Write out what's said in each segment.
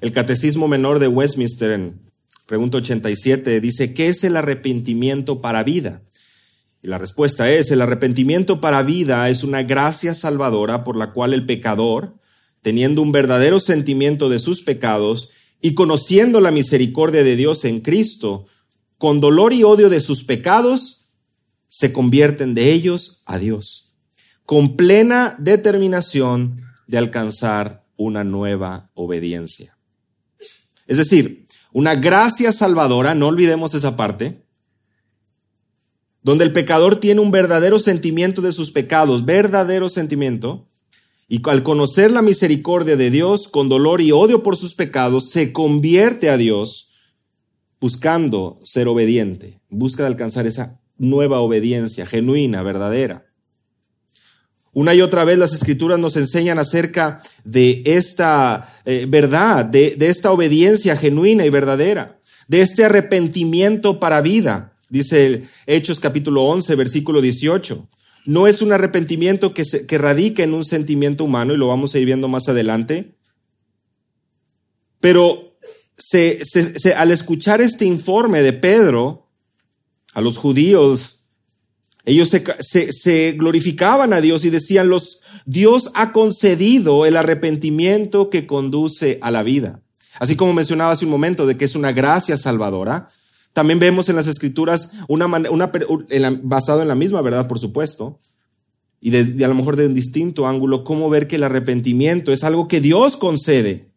El Catecismo Menor de Westminster, en pregunta 87, dice, ¿qué es el arrepentimiento para vida? Y la respuesta es, el arrepentimiento para vida es una gracia salvadora por la cual el pecador, teniendo un verdadero sentimiento de sus pecados y conociendo la misericordia de Dios en Cristo, con dolor y odio de sus pecados, se convierten de ellos a Dios, con plena determinación de alcanzar una nueva obediencia. Es decir, una gracia salvadora, no olvidemos esa parte, donde el pecador tiene un verdadero sentimiento de sus pecados, verdadero sentimiento, y al conocer la misericordia de Dios con dolor y odio por sus pecados, se convierte a Dios buscando ser obediente, busca de alcanzar esa nueva obediencia genuina, verdadera. Una y otra vez las escrituras nos enseñan acerca de esta eh, verdad, de, de esta obediencia genuina y verdadera, de este arrepentimiento para vida, dice Hechos capítulo 11, versículo 18. No es un arrepentimiento que, se, que radica en un sentimiento humano, y lo vamos a ir viendo más adelante, pero se, al escuchar este informe de Pedro, a los judíos ellos se, glorificaban a Dios y decían, los, Dios ha concedido el arrepentimiento que conduce a la vida. Así como mencionaba hace un momento de que es una gracia salvadora, también vemos en las escrituras una, basado en la misma verdad, por supuesto, y de, a lo mejor de un distinto ángulo, cómo ver que el arrepentimiento es algo que Dios concede.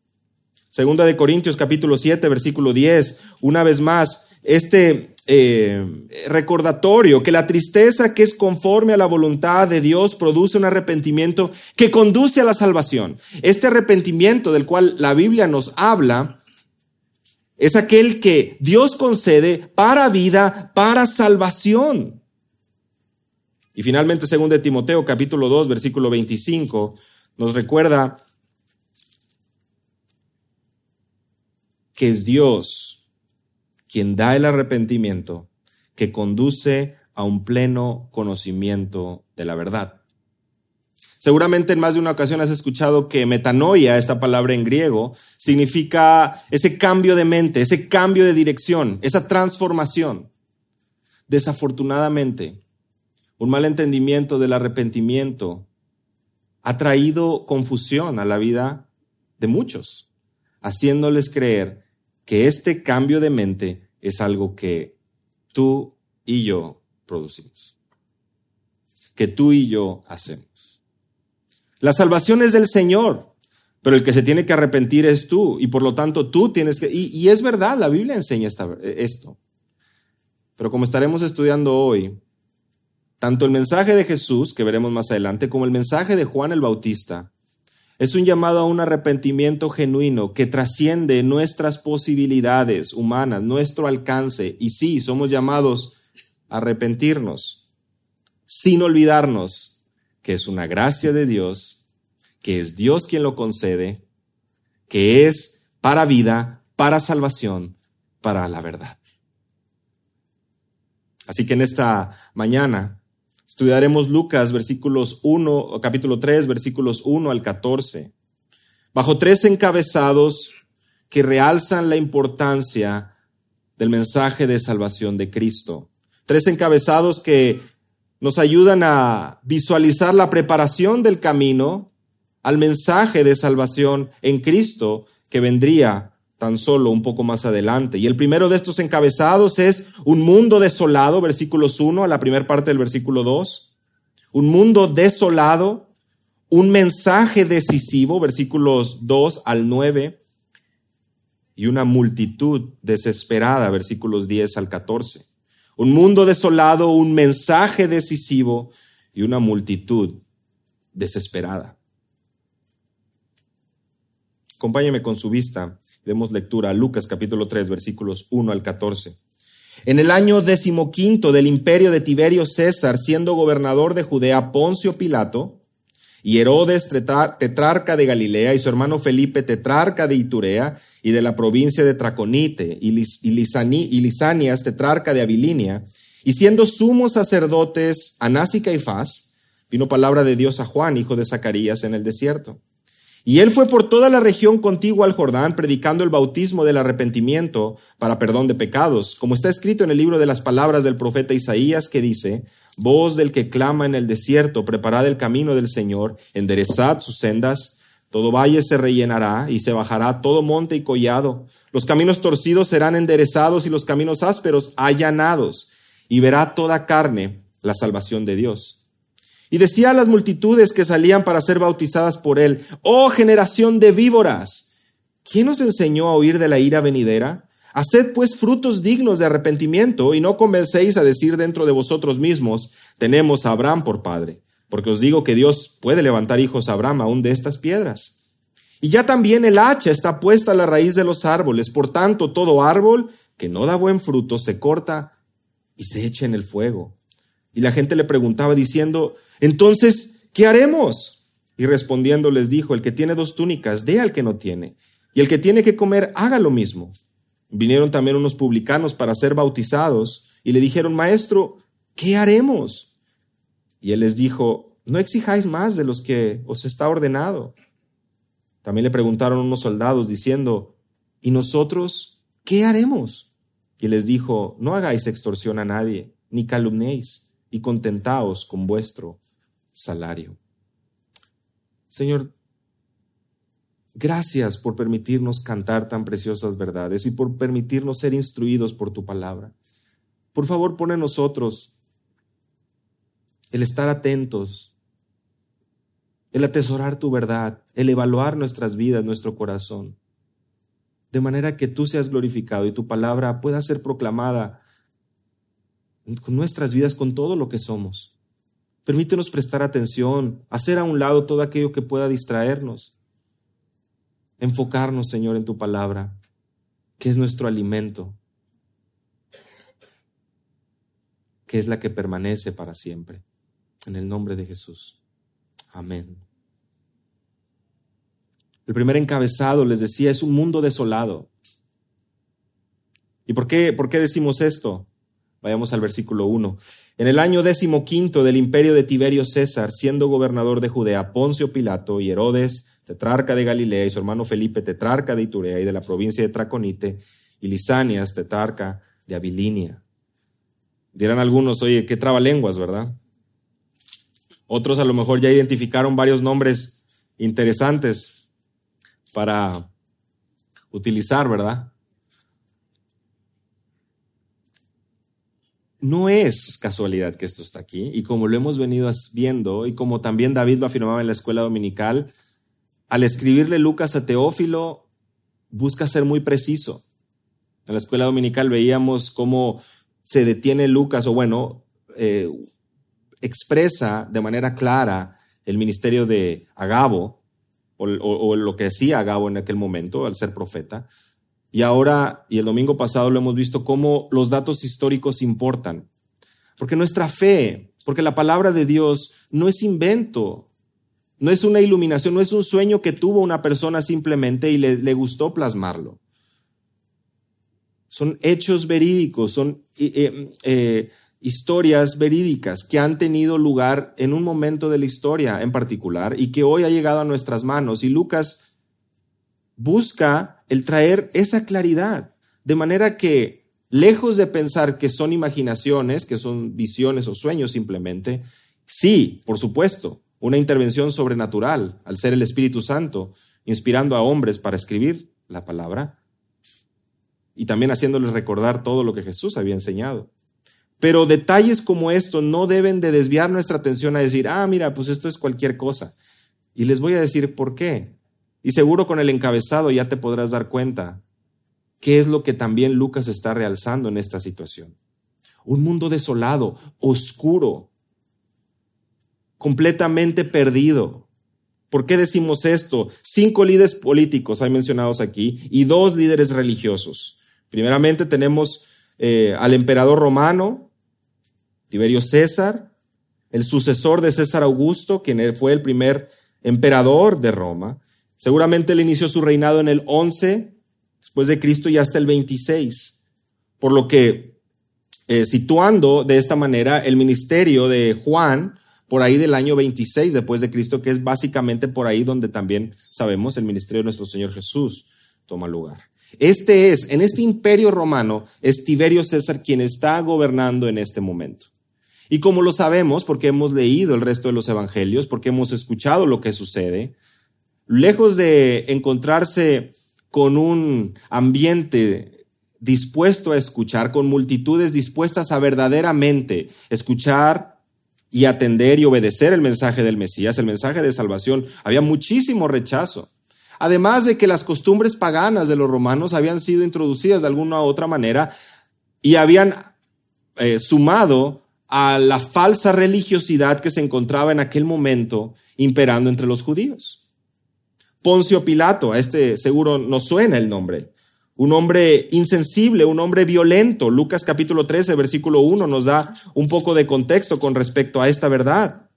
Segunda de Corintios capítulo 7, versículo 10, una vez más, este eh, recordatorio que la tristeza que es conforme a la voluntad de Dios produce un arrepentimiento que conduce a la salvación. Este arrepentimiento del cual la Biblia nos habla es aquel que Dios concede para vida, para salvación. Y finalmente, según de Timoteo capítulo 2, versículo 25, nos recuerda que es Dios quien da el arrepentimiento que conduce a un pleno conocimiento de la verdad. Seguramente en más de una ocasión has escuchado que metanoia, esta palabra en griego, significa ese cambio de mente, ese cambio de dirección, esa transformación. Desafortunadamente, un mal entendimiento del arrepentimiento ha traído confusión a la vida de muchos, haciéndoles creer que este cambio de mente es algo que tú y yo producimos, que tú y yo hacemos. La salvación es del Señor, pero el que se tiene que arrepentir es tú, y por lo tanto tú tienes que, y, es verdad, la Biblia enseña esto. Pero como estaremos estudiando hoy, tanto el mensaje de Jesús, que veremos más adelante, como el mensaje de Juan el Bautista, es un llamado a un arrepentimiento genuino que trasciende nuestras posibilidades humanas, nuestro alcance. Y sí, somos llamados a arrepentirnos, sin olvidarnos que es una gracia de Dios, que es Dios quien lo concede, que es para vida, para salvación, para la verdad. Así que en esta mañana Estudiaremos Lucas, versículos 1, capítulo 3, versículos 1 al 14. Bajo tres encabezados que realzan la importancia del mensaje de salvación de Cristo. Tres encabezados que nos ayudan a visualizar la preparación del camino al mensaje de salvación en Cristo que vendría tan solo un poco más adelante. Y el primero de estos encabezados es un mundo desolado, versículos 1 a la primera parte del versículo 2. Un mundo desolado, un mensaje decisivo, versículos 2 al 9. Y una multitud desesperada, versículos 10 al 14. Un mundo desolado, un mensaje decisivo y una multitud desesperada. Acompáñeme con su vista Demos lectura a Lucas capítulo 3 versículos 1 al 14. En el año decimoquinto del imperio de Tiberio César, siendo gobernador de Judea Poncio Pilato, y Herodes, tetrarca de Galilea, y su hermano Felipe, tetrarca de Iturea, y de la provincia de Traconite, y, Lisanias, tetrarca de Abilinia, y siendo sumos sacerdotes Anás y Caifás, vino palabra de Dios a Juan, hijo de Zacarías, en el desierto Y él fue por toda la región contigua al Jordán, predicando el bautismo del arrepentimiento para perdón de pecados, como está escrito en el libro de las palabras del profeta Isaías, que dice, Voz del que clama en el desierto, preparad el camino del Señor, enderezad sus sendas, todo valle se rellenará y se bajará todo monte y collado. Los caminos torcidos serán enderezados y los caminos ásperos allanados, y verá toda carne la salvación de Dios. Y decía a las multitudes que salían para ser bautizadas por él, oh generación de víboras, ¿quién os enseñó a oír de la ira venidera? Haced pues frutos dignos de arrepentimiento y no convencéis a decir dentro de vosotros mismos, tenemos a Abraham por padre, porque os digo que Dios puede levantar hijos a Abraham aún de estas piedras. Y ya también el hacha está puesta a la raíz de los árboles, por tanto todo árbol que no da buen fruto se corta y se echa en el fuego. Y la gente le preguntaba diciendo, entonces, ¿qué haremos? Y respondiendo les dijo, el que tiene dos túnicas, dé al que no tiene, y el que tiene que comer, haga lo mismo. Vinieron también unos publicanos para ser bautizados, y le dijeron, Maestro, ¿qué haremos? Y él les dijo, no exijáis más de los que os está ordenado. También le preguntaron unos soldados diciendo, ¿y nosotros qué haremos? Y les dijo, no hagáis extorsión a nadie, ni calumnéis y contentaos con vuestro salario. Señor, gracias por permitirnos cantar tan preciosas verdades y por permitirnos ser instruidos por tu palabra. Por favor, pone en nosotros el estar atentos, el atesorar tu verdad, el evaluar nuestras vidas, nuestro corazón, de manera que tú seas glorificado y tu palabra pueda ser proclamada con nuestras vidas, con todo lo que somos. Permítenos prestar atención, hacer a un lado todo aquello que pueda distraernos. Enfocarnos, Señor, en tu palabra, que es nuestro alimento, que es la que permanece para siempre. En el nombre de Jesús. Amén. El primer encabezado, les decía, es un mundo desolado. ¿Y por qué, por qué decimos esto? Vayamos al versículo 1. En el año decimoquinto del imperio de Tiberio César, siendo gobernador de Judea, Poncio Pilato y Herodes, tetrarca de Galilea, y su hermano Felipe, tetrarca de Iturea y de la provincia de Traconite, y Lisanias, tetrarca de Abilinia. Dirán algunos, oye, qué trabalenguas, ¿verdad? Otros a lo mejor ya identificaron varios nombres interesantes para utilizar, ¿verdad? No es casualidad que esto está aquí, y como lo hemos venido viendo, y como también David lo afirmaba en la escuela dominical, al escribirle Lucas a Teófilo, busca ser muy preciso. En la escuela dominical veíamos cómo se detiene Lucas, o bueno, eh, expresa de manera clara el ministerio de Agabo, o, o lo que hacía Agabo en aquel momento, al ser profeta, y ahora, y el domingo pasado lo hemos visto, cómo los datos históricos importan. Porque nuestra fe, porque la palabra de Dios no es invento, no es una iluminación, no es un sueño que tuvo una persona simplemente y le, gustó plasmarlo. Son hechos verídicos, son eh, eh, historias verídicas que han tenido lugar en un momento de la historia en particular y que hoy ha llegado a nuestras manos. Y Lucas busca el traer esa claridad, de manera que, lejos de pensar que son imaginaciones, que son visiones o sueños simplemente, sí, por supuesto, una intervención sobrenatural al ser el Espíritu Santo, inspirando a hombres para escribir la palabra y también haciéndoles recordar todo lo que Jesús había enseñado. Pero detalles como esto no deben de desviar nuestra atención a decir, ah, mira, pues esto es cualquier cosa. Y les voy a decir por qué. Y seguro con el encabezado ya te podrás dar cuenta qué es lo que también Lucas está realzando en esta situación. Un mundo desolado, oscuro, completamente perdido. ¿Por qué decimos esto? Cinco líderes políticos hay mencionados aquí y dos líderes religiosos. Primeramente tenemos eh, al emperador romano, Tiberio César, el sucesor de César Augusto, quien fue el primer emperador de Roma, Seguramente él inició su reinado en el 11 después de Cristo y hasta el 26. Por lo que, eh, situando de esta manera, el ministerio de Juan por ahí del año 26 después de Cristo, que es básicamente por ahí donde también sabemos el ministerio de nuestro Señor Jesús toma lugar. Este es, en este imperio romano, es Tiberio César quien está gobernando en este momento. Y como lo sabemos, porque hemos leído el resto de los evangelios, porque hemos escuchado lo que sucede, lejos de encontrarse con un ambiente dispuesto a escuchar, con multitudes dispuestas a verdaderamente escuchar y atender y obedecer el mensaje del Mesías, el mensaje de salvación, había muchísimo rechazo. Además de que las costumbres paganas de los romanos habían sido introducidas de alguna u otra manera y habían eh, sumado a la falsa religiosidad que se encontraba en aquel momento imperando entre los judíos. Poncio Pilato, a este seguro no suena el nombre, un hombre insensible, un hombre violento. Lucas capítulo 13, versículo 1 nos da un poco de contexto con respecto a esta verdad.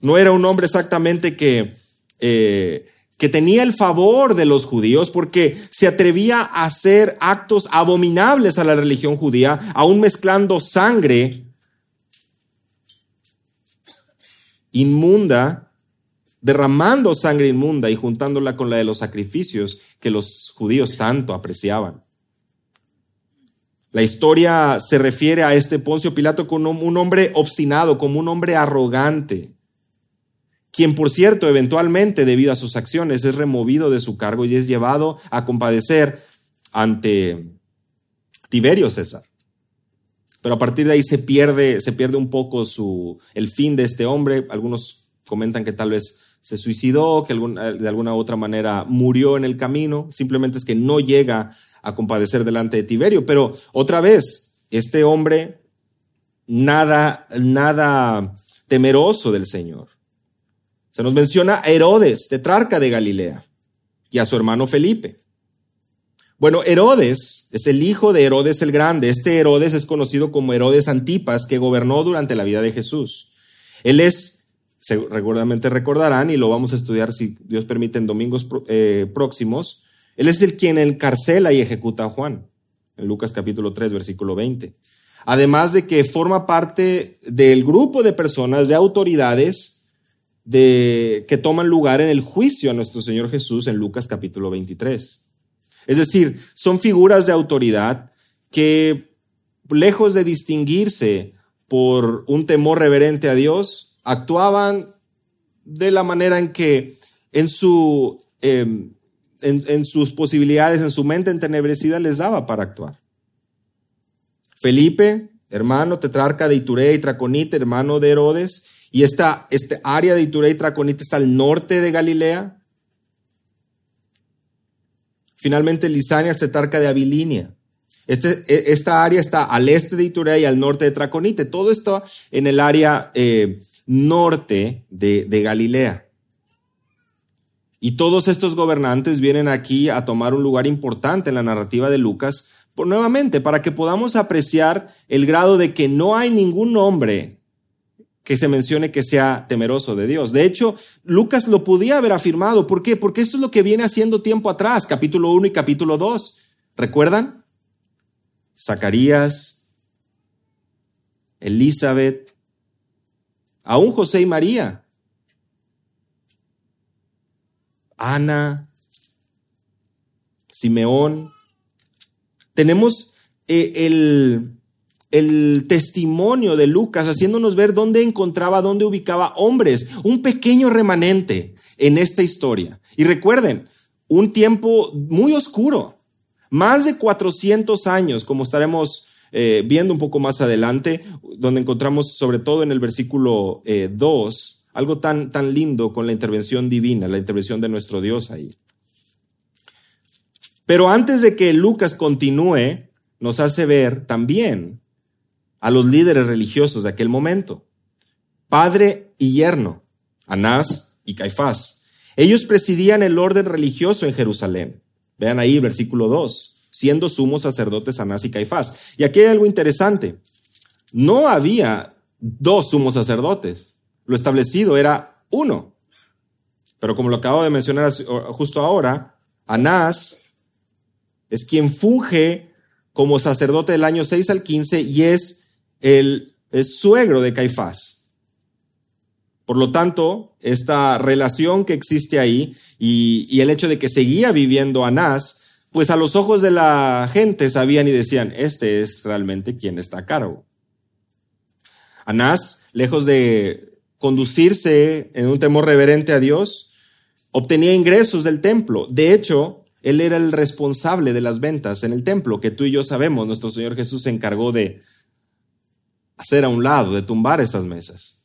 No era un hombre exactamente que, eh, que tenía el favor de los judíos porque se atrevía a hacer actos abominables a la religión judía, aún mezclando sangre inmunda, derramando sangre inmunda y juntándola con la de los sacrificios que los judíos tanto apreciaban. La historia se refiere a este Poncio Pilato como un hombre obstinado, como un hombre arrogante, quien por cierto eventualmente debido a sus acciones es removido de su cargo y es llevado a compadecer ante Tiberio César. Pero a partir de ahí se pierde, se pierde un poco su, el fin de este hombre. Algunos comentan que tal vez se suicidó, que de alguna u otra manera murió en el camino. Simplemente es que no llega a compadecer delante de Tiberio. Pero otra vez, este hombre nada, nada temeroso del Señor. Se nos menciona a Herodes, tetrarca de Galilea, y a su hermano Felipe. Bueno, Herodes es el hijo de Herodes el Grande. Este Herodes es conocido como Herodes Antipas, que gobernó durante la vida de Jesús. Él es, seguramente recordarán, y lo vamos a estudiar si Dios permite en domingos eh, próximos, él es el quien encarcela y ejecuta a Juan, en Lucas capítulo 3, versículo 20. Además de que forma parte del grupo de personas, de autoridades, de, que toman lugar en el juicio a nuestro Señor Jesús en Lucas capítulo 23. Es decir, son figuras de autoridad que, lejos de distinguirse por un temor reverente a Dios, actuaban de la manera en que en, su, em, en, sus posibilidades, en su mente entenebrecida les daba para actuar. Felipe, hermano tetrarca de Iturea y Traconite, hermano de Herodes, y esta, este área de Iturea y Traconite está al norte de Galilea. Finalmente, Lisania es tetarca de Abilinia. Este, e, esta área está al este de Iturea y al norte de Traconite. Todo esto en el área eh, norte de, Galilea. Y todos estos gobernantes vienen aquí a tomar un lugar importante en la narrativa de Lucas, por, nuevamente, para que podamos apreciar el grado de que no hay ningún hombre que se mencione que sea temeroso de Dios. De hecho, Lucas lo podía haber afirmado. ¿Por qué? Porque esto es lo que viene haciendo tiempo atrás, capítulo 1 y capítulo 2. ¿Recuerdan? Zacarías, Elizabeth, aún José y María, Ana, Simeón. Tenemos eh, el, el testimonio de Lucas, haciéndonos ver dónde encontraba, dónde ubicaba hombres, un pequeño remanente en esta historia. Y recuerden, un tiempo muy oscuro, más de 400 años, como estaremos eh, viendo un poco más adelante, donde encontramos sobre todo en el versículo 2, eh, algo tan, tan lindo con la intervención divina, la intervención de nuestro Dios ahí. Pero antes de que Lucas continúe, nos hace ver también a los líderes religiosos de aquel momento, padre y yerno, Anás y Caifás. Ellos presidían el orden religioso en Jerusalén. Vean ahí versículo 2, siendo sumos sacerdotes Anás y Caifás. Y aquí hay algo interesante. No había dos sumos sacerdotes. Lo establecido era uno. Pero como lo acabo de mencionar justo ahora, Anás es quien funge como sacerdote del año 6 al 15 y es el, suegro de Caifás. Por lo tanto, esta relación que existe ahí y, el hecho de que seguía viviendo Anás, pues a los ojos de la gente sabían y decían, este es realmente quien está a cargo. Anás, lejos de conducirse en un temor reverente a Dios, obtenía ingresos del templo. De hecho, él era el responsable de las ventas en el templo, que tú y yo sabemos, nuestro Señor Jesús se encargó de hacer a un lado, de tumbar estas mesas.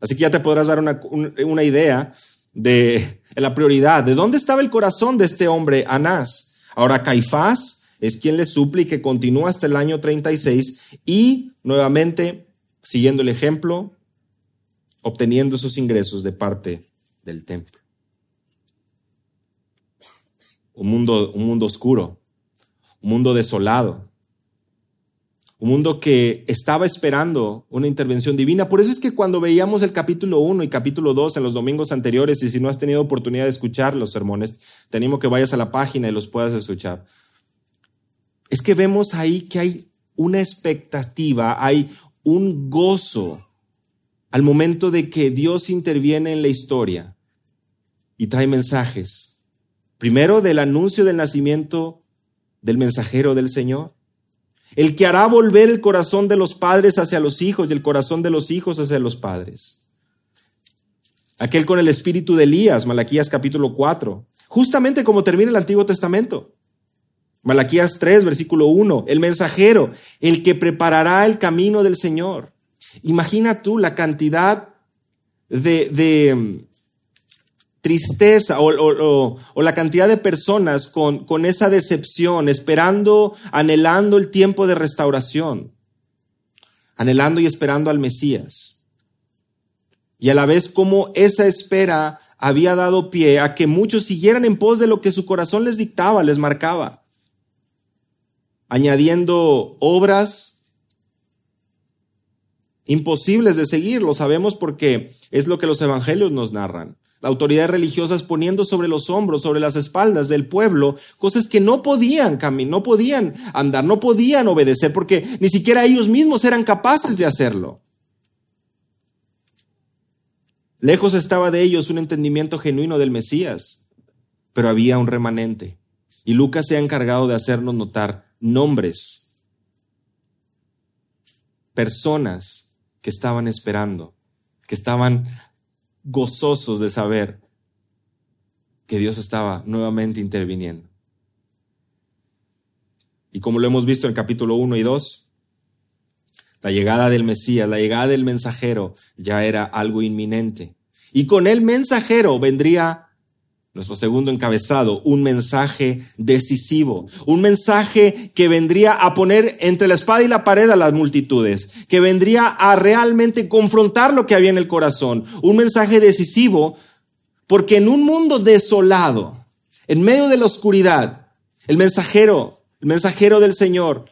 Así que ya te podrás dar una, idea de la prioridad, de dónde estaba el corazón de este hombre, Anás. Ahora Caifás es quien le suple que continúa hasta el año 36 y nuevamente, siguiendo el ejemplo, obteniendo esos ingresos de parte del templo. Un mundo, un mundo oscuro, un mundo desolado, un mundo que estaba esperando una intervención divina. Por eso es que cuando veíamos el capítulo 1 y capítulo 2 en los domingos anteriores, y si no has tenido oportunidad de escuchar los sermones, te animo que vayas a la página y los puedas escuchar. Es que vemos ahí que hay una expectativa, hay un gozo al momento de que Dios interviene en la historia y trae mensajes. Primero del anuncio del nacimiento del mensajero del Señor el que hará volver el corazón de los padres hacia los hijos y el corazón de los hijos hacia los padres. Aquel con el espíritu de Elías, Malaquías capítulo 4, justamente como termina el Antiguo Testamento. Malaquías 3, versículo 1, el mensajero, el que preparará el camino del Señor. Imagina tú la cantidad de, de, tristeza o, la cantidad de personas con, con esa decepción, esperando, anhelando el tiempo de restauración, anhelando y esperando al Mesías. Y a la vez como esa espera había dado pie a que muchos siguieran en pos de lo que su corazón les dictaba, les marcaba, añadiendo obras imposibles de seguir, lo sabemos porque es lo que los evangelios nos narran autoridades religiosas poniendo sobre los hombros, sobre las espaldas del pueblo, cosas que no podían caminar, no podían andar, no podían obedecer, porque ni siquiera ellos mismos eran capaces de hacerlo. Lejos estaba de ellos un entendimiento genuino del Mesías, pero había un remanente. Y Lucas se ha encargado de hacernos notar nombres, personas que estaban esperando, que estaban gozosos de saber que Dios estaba nuevamente interviniendo. Y como lo hemos visto en capítulo 1 y 2, la llegada del Mesías, la llegada del mensajero ya era algo inminente. Y con el mensajero vendría nuestro segundo encabezado, un mensaje decisivo, un mensaje que vendría a poner entre la espada y la pared a las multitudes, que vendría a realmente confrontar lo que había en el corazón, un mensaje decisivo, porque en un mundo desolado, en medio de la oscuridad, el mensajero, el mensajero del Señor,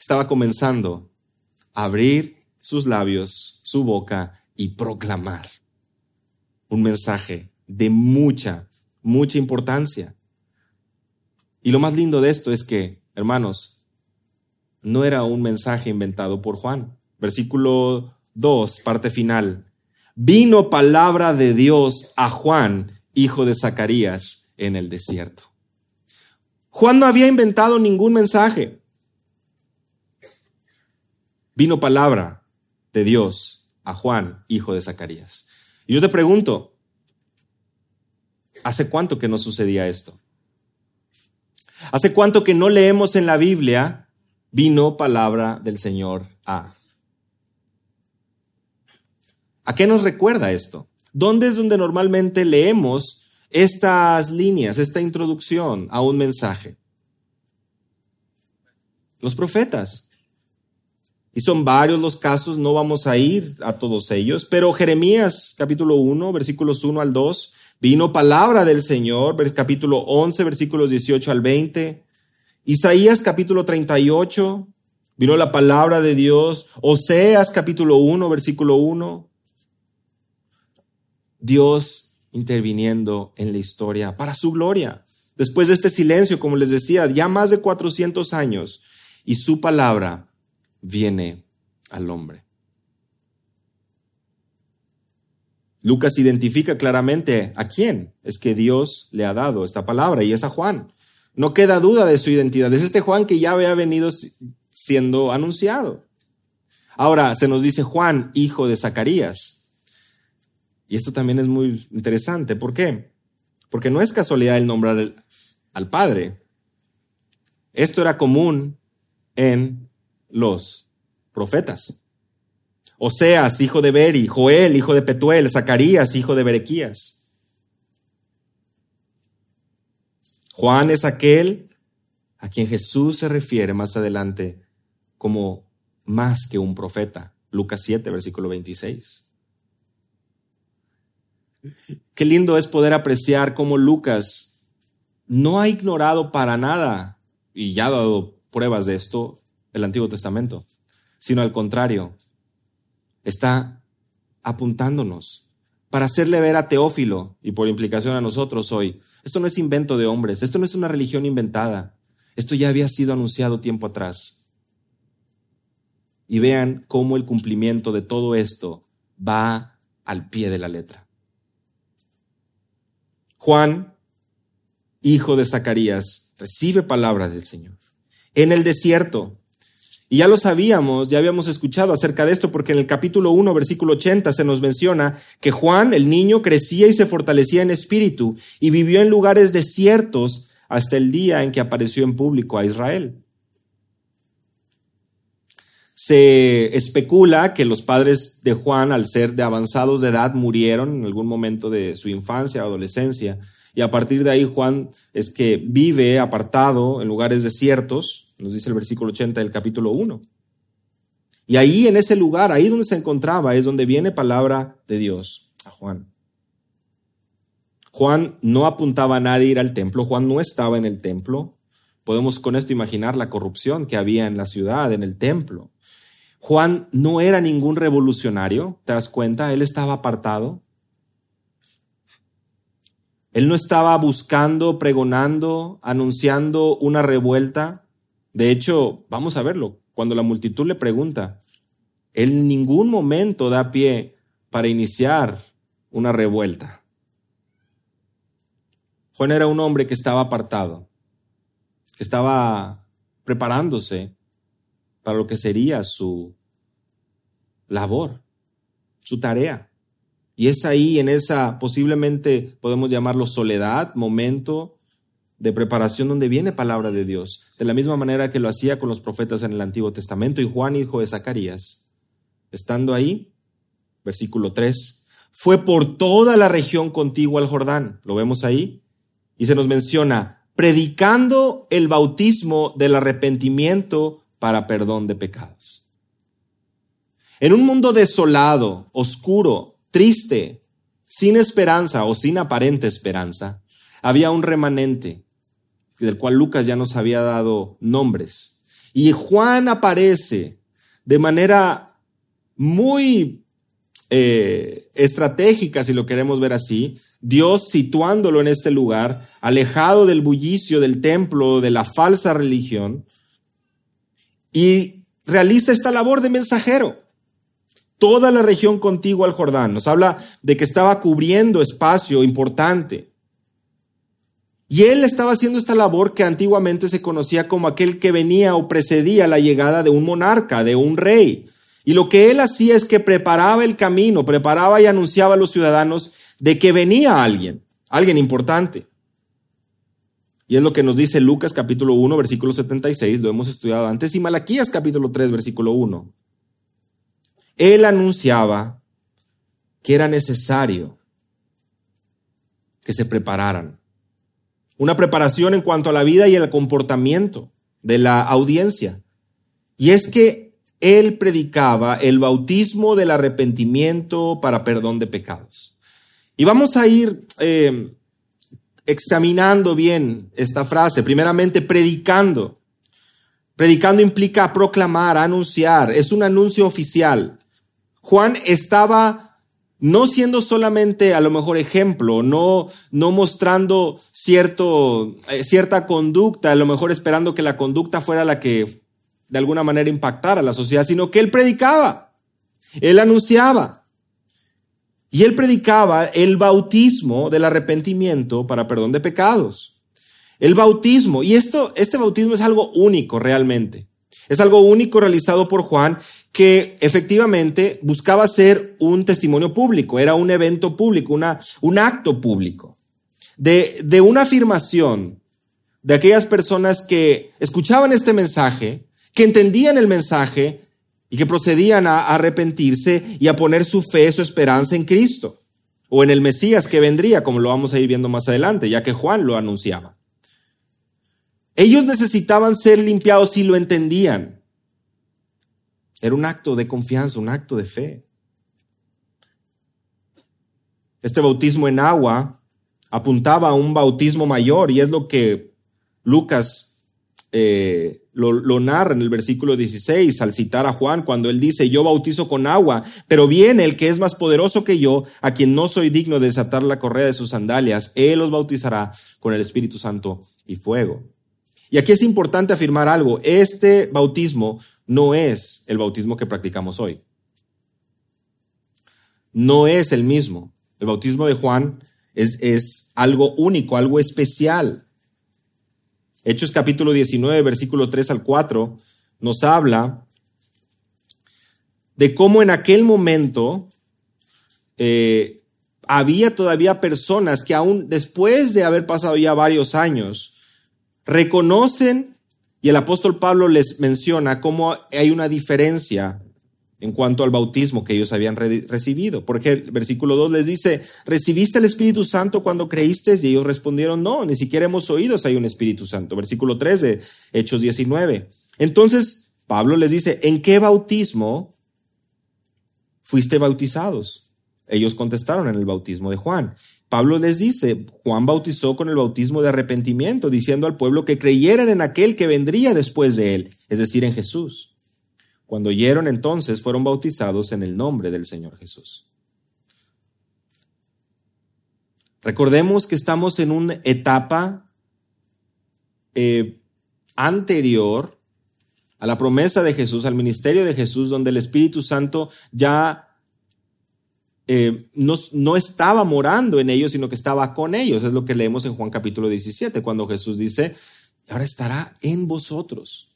estaba comenzando a abrir sus labios, su boca y proclamar un mensaje de mucha, mucha importancia. Y lo más lindo de esto es que, hermanos, no era un mensaje inventado por Juan. Versículo 2, parte final. Vino palabra de Dios a Juan, hijo de Zacarías, en el desierto. Juan no había inventado ningún mensaje. Vino palabra de Dios a Juan, hijo de Zacarías. Y yo te pregunto, ¿Hace cuánto que no sucedía esto? ¿Hace cuánto que no leemos en la Biblia vino palabra del Señor a? ¿A qué nos recuerda esto? ¿Dónde es donde normalmente leemos estas líneas, esta introducción a un mensaje? Los profetas. Y son varios los casos, no vamos a ir a todos ellos, pero Jeremías capítulo 1, versículos 1 al 2, Vino palabra del Señor, capítulo 11, versículos 18 al 20. Isaías capítulo 38, vino la palabra de Dios. Oseas capítulo 1, versículo 1. Dios interviniendo en la historia para su gloria. Después de este silencio, como les decía, ya más de 400 años, y su palabra viene al hombre. Lucas identifica claramente a quién es que Dios le ha dado esta palabra y es a Juan. No queda duda de su identidad. Es este Juan que ya había venido siendo anunciado. Ahora se nos dice Juan, hijo de Zacarías. Y esto también es muy interesante. ¿Por qué? Porque no es casualidad el nombrar al Padre. Esto era común en los profetas. Oseas, hijo de Beri, Joel, hijo de Petuel, Zacarías, hijo de Berequías. Juan es aquel a quien Jesús se refiere más adelante como más que un profeta. Lucas 7, versículo 26. Qué lindo es poder apreciar cómo Lucas no ha ignorado para nada, y ya ha dado pruebas de esto, el Antiguo Testamento, sino al contrario, está apuntándonos para hacerle ver a Teófilo y por implicación a nosotros hoy, esto no es invento de hombres, esto no es una religión inventada, esto ya había sido anunciado tiempo atrás. Y vean cómo el cumplimiento de todo esto va al pie de la letra. Juan, hijo de Zacarías, recibe palabra del Señor. En el desierto, y ya lo sabíamos, ya habíamos escuchado acerca de esto, porque en el capítulo 1, versículo 80 se nos menciona que Juan, el niño, crecía y se fortalecía en espíritu y vivió en lugares desiertos hasta el día en que apareció en público a Israel. Se especula que los padres de Juan, al ser de avanzados de edad, murieron en algún momento de su infancia o adolescencia, y a partir de ahí Juan es que vive apartado en lugares desiertos, nos dice el versículo 80 del capítulo 1. Y ahí en ese lugar, ahí donde se encontraba, es donde viene palabra de Dios a Juan. Juan no apuntaba a nadie ir al templo, Juan no estaba en el templo. Podemos con esto imaginar la corrupción que había en la ciudad, en el templo. Juan no era ningún revolucionario, ¿te das cuenta? Él estaba apartado. Él no estaba buscando, pregonando, anunciando una revuelta. De hecho, vamos a verlo. Cuando la multitud le pregunta, él en ningún momento da pie para iniciar una revuelta. Juan era un hombre que estaba apartado, que estaba preparándose para lo que sería su labor, su tarea. Y es ahí, en esa posiblemente podemos llamarlo soledad, momento de preparación donde viene palabra de Dios, de la misma manera que lo hacía con los profetas en el Antiguo Testamento y Juan, hijo de Zacarías. Estando ahí, versículo 3, fue por toda la región contigua al Jordán, lo vemos ahí, y se nos menciona, predicando el bautismo del arrepentimiento para perdón de pecados. En un mundo desolado, oscuro, triste, sin esperanza o sin aparente esperanza, había un remanente del cual Lucas ya nos había dado nombres. Y Juan aparece de manera muy eh, estratégica, si lo queremos ver así, Dios situándolo en este lugar, alejado del bullicio del templo, de la falsa religión, y realiza esta labor de mensajero. Toda la región contigua al Jordán. Nos habla de que estaba cubriendo espacio importante. Y él estaba haciendo esta labor que antiguamente se conocía como aquel que venía o precedía la llegada de un monarca, de un rey. Y lo que él hacía es que preparaba el camino, preparaba y anunciaba a los ciudadanos de que venía alguien, alguien importante. Y es lo que nos dice Lucas capítulo 1, versículo 76, lo hemos estudiado antes, y Malaquías capítulo 3, versículo 1. Él anunciaba que era necesario que se prepararan una preparación en cuanto a la vida y el comportamiento de la audiencia. Y es que él predicaba el bautismo del arrepentimiento para perdón de pecados. Y vamos a ir eh, examinando bien esta frase. Primeramente, predicando. Predicando implica proclamar, anunciar. Es un anuncio oficial. Juan estaba no siendo solamente a lo mejor ejemplo, no, no mostrando cierto, eh, cierta conducta, a lo mejor esperando que la conducta fuera la que de alguna manera impactara a la sociedad, sino que él predicaba, él anunciaba. Y él predicaba el bautismo del arrepentimiento para perdón de pecados. El bautismo, y esto, este bautismo es algo único realmente. Es algo único realizado por Juan que efectivamente buscaba ser un testimonio público, era un evento público, una, un acto público, de, de una afirmación de aquellas personas que escuchaban este mensaje, que entendían el mensaje y que procedían a arrepentirse y a poner su fe, su esperanza en Cristo o en el Mesías que vendría, como lo vamos a ir viendo más adelante, ya que Juan lo anunciaba. Ellos necesitaban ser limpiados y lo entendían. Era un acto de confianza, un acto de fe. Este bautismo en agua apuntaba a un bautismo mayor y es lo que Lucas eh, lo, narra en el versículo 16 al citar a Juan cuando él dice, yo bautizo con agua, pero viene el que es más poderoso que yo, a quien no soy digno de desatar la correa de sus sandalias, él los bautizará con el Espíritu Santo y fuego. Y aquí es importante afirmar algo, este bautismo no es el bautismo que practicamos hoy. No es el mismo. El bautismo de Juan es, es algo único, algo especial. Hechos capítulo 19, versículo 3 al 4, nos habla de cómo en aquel momento eh, había todavía personas que aún después de haber pasado ya varios años, reconocen, y el apóstol Pablo les menciona cómo hay una diferencia en cuanto al bautismo que ellos habían recibido. Porque el versículo 2 les dice, ¿recibiste el Espíritu Santo cuando creíste? Y ellos respondieron, no, ni siquiera hemos oído si hay un Espíritu Santo. Versículo 3 de Hechos 19. Entonces, Pablo les dice, ¿en qué bautismo fuiste bautizados? Ellos contestaron en el bautismo de Juan. Pablo les dice, Juan bautizó con el bautismo de arrepentimiento, diciendo al pueblo que creyeran en aquel que vendría después de él, es decir, en Jesús. Cuando oyeron entonces, fueron bautizados en el nombre del Señor Jesús. Recordemos que estamos en una etapa eh, anterior a la promesa de Jesús, al ministerio de Jesús, donde el Espíritu Santo ya eh, no, estaba morando en ellos, sino que estaba con ellos. Es lo que leemos en Juan capítulo 17, cuando Jesús dice, ahora estará en vosotros.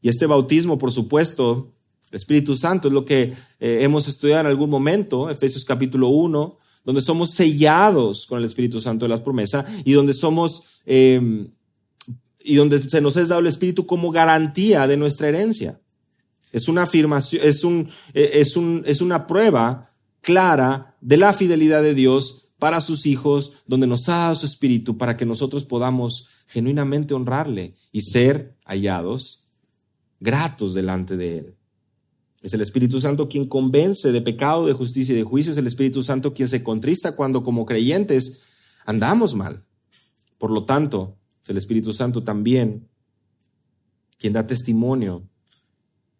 Y este bautismo, por supuesto, el Espíritu Santo es lo que eh, hemos estudiado en algún momento, Efesios capítulo 1, donde somos sellados con el Espíritu Santo de las promesas y donde somos, em, y donde se nos es dado el Espíritu como garantía de nuestra herencia. Es una afirmación, es, un, eh, es, un, es una prueba clara de la fidelidad de Dios para sus hijos, donde nos ha dado su espíritu para que nosotros podamos genuinamente honrarle y ser hallados gratos delante de Él. Es el Espíritu Santo quien convence de pecado, de justicia y de juicio. Es el Espíritu Santo quien se contrista cuando como creyentes andamos mal. Por lo tanto, es el Espíritu Santo también quien da testimonio,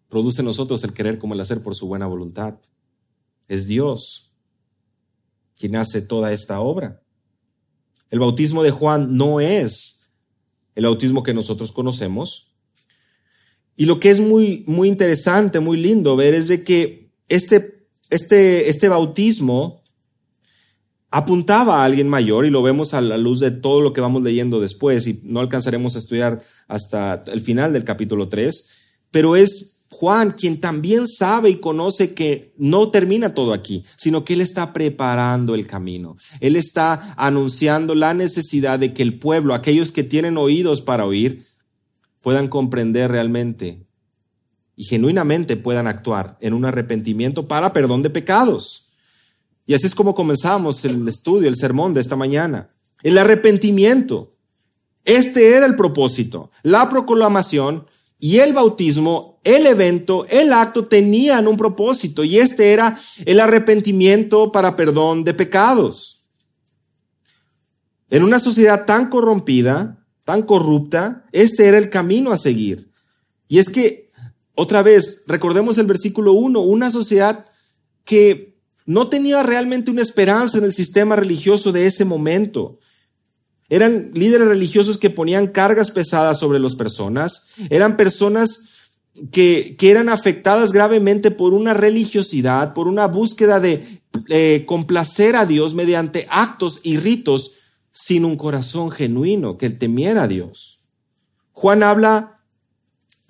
produce en nosotros el querer como el hacer por su buena voluntad. Es Dios quien hace toda esta obra. El bautismo de Juan no es el bautismo que nosotros conocemos. Y lo que es muy, muy interesante, muy lindo ver es de que este, este, este bautismo apuntaba a alguien mayor y lo vemos a la luz de todo lo que vamos leyendo después y no alcanzaremos a estudiar hasta el final del capítulo 3, pero es Juan, quien también sabe y conoce que no termina todo aquí, sino que Él está preparando el camino. Él está anunciando la necesidad de que el pueblo, aquellos que tienen oídos para oír, puedan comprender realmente y genuinamente puedan actuar en un arrepentimiento para perdón de pecados. Y así es como comenzamos el estudio, el sermón de esta mañana. El arrepentimiento. Este era el propósito, la proclamación y el bautismo, el evento, el acto tenían un propósito y este era el arrepentimiento para perdón de pecados. En una sociedad tan corrompida, tan corrupta, este era el camino a seguir. Y es que, otra vez, recordemos el versículo 1, una sociedad que no tenía realmente una esperanza en el sistema religioso de ese momento. Eran líderes religiosos que ponían cargas pesadas sobre las personas. Eran personas que, eran afectadas gravemente por una religiosidad, por una búsqueda de eh, complacer a Dios mediante actos y ritos sin un corazón genuino que temiera a Dios. Juan habla